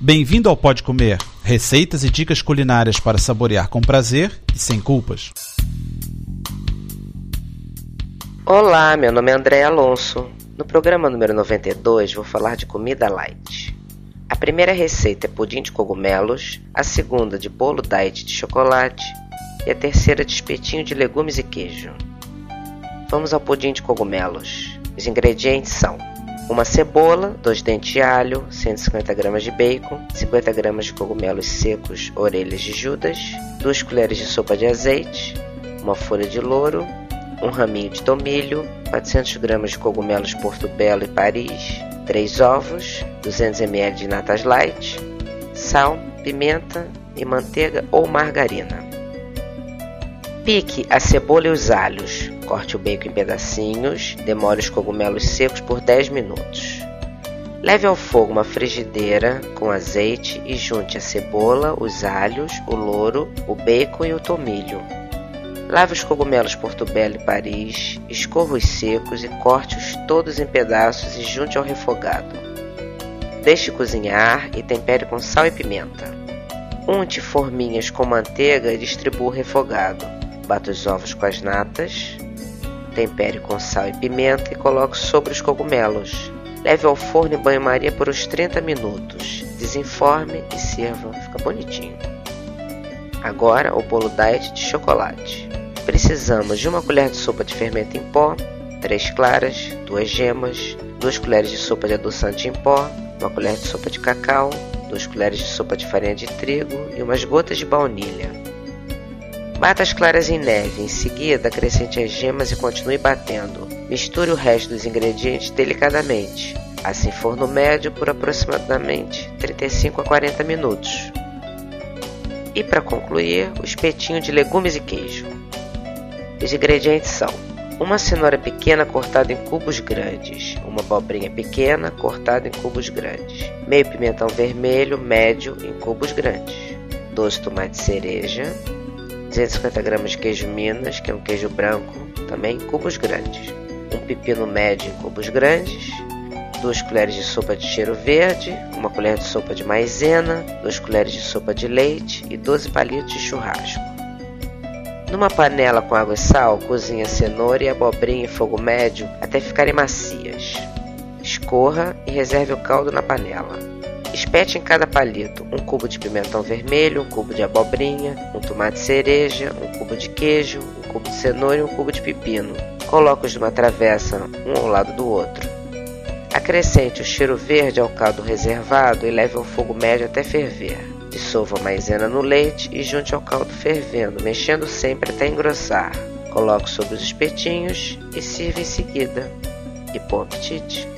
Bem-vindo ao Pode Comer, receitas e dicas culinárias para saborear com prazer e sem culpas. Olá, meu nome é André Alonso. No programa número 92 vou falar de comida light. A primeira receita é pudim de cogumelos, a segunda de bolo diet de chocolate e a terceira de espetinho de legumes e queijo. Vamos ao pudim de cogumelos. Os ingredientes são uma cebola, dois dentes de alho, 150 gramas de bacon, 50 gramas de cogumelos secos, orelhas de judas, duas colheres de sopa de azeite, uma folha de louro, um raminho de tomilho, 400 gramas de cogumelos portobello e Paris, três ovos, 200 ml de natas light, sal, pimenta e manteiga ou margarina. Pique a cebola e os alhos. Corte o bacon em pedacinhos. Demore os cogumelos secos por 10 minutos. Leve ao fogo uma frigideira com azeite e junte a cebola, os alhos, o louro, o bacon e o tomilho. Lave os cogumelos portobello e Paris, escorra os secos e corte-os todos em pedaços e junte ao refogado. Deixe cozinhar e tempere com sal e pimenta. Unte forminhas com manteiga e distribua o refogado. Bata os ovos com as natas, tempere com sal e pimenta e coloque sobre os cogumelos. Leve ao forno em banho-maria por uns 30 minutos. Desenforme e sirva, fica bonitinho. Agora o bolo diet de chocolate. Precisamos de uma colher de sopa de fermento em pó, 3 claras, 2 gemas, 2 colheres de sopa de adoçante em pó, uma colher de sopa de cacau, 2 colheres de sopa de farinha de trigo e umas gotas de baunilha. Bata as claras em neve, em seguida acrescente as gemas e continue batendo. Misture o resto dos ingredientes delicadamente. Assim forno médio por aproximadamente 35 a 40 minutos. E para concluir, o espetinho de legumes e queijo. Os ingredientes são uma cenoura pequena cortada em cubos grandes, uma abobrinha pequena cortada em cubos grandes, meio pimentão vermelho médio em cubos grandes, dois tomates cereja, 250 gramas de queijo Minas, que é um queijo branco, também cubos grandes. Um pepino médio em cubos grandes. 2 colheres de sopa de cheiro verde, uma colher de sopa de maizena, 2 colheres de sopa de leite e 12 palitos de churrasco. Numa panela com água e sal, cozinhe a cenoura e abobrinha em fogo médio até ficarem macias. Escorra e reserve o caldo na panela. Espete em cada palito um cubo de pimentão vermelho, um cubo de abobrinha, um tomate cereja, um cubo de queijo, um cubo de cenoura e um cubo de pepino. Coloque-os numa travessa, um ao lado do outro. Acrescente o cheiro verde ao caldo reservado e leve ao fogo médio até ferver. Dissolva a maisena no leite e junte ao caldo fervendo, mexendo sempre até engrossar. Coloque sobre os espetinhos e sirva em seguida. E bom apetite!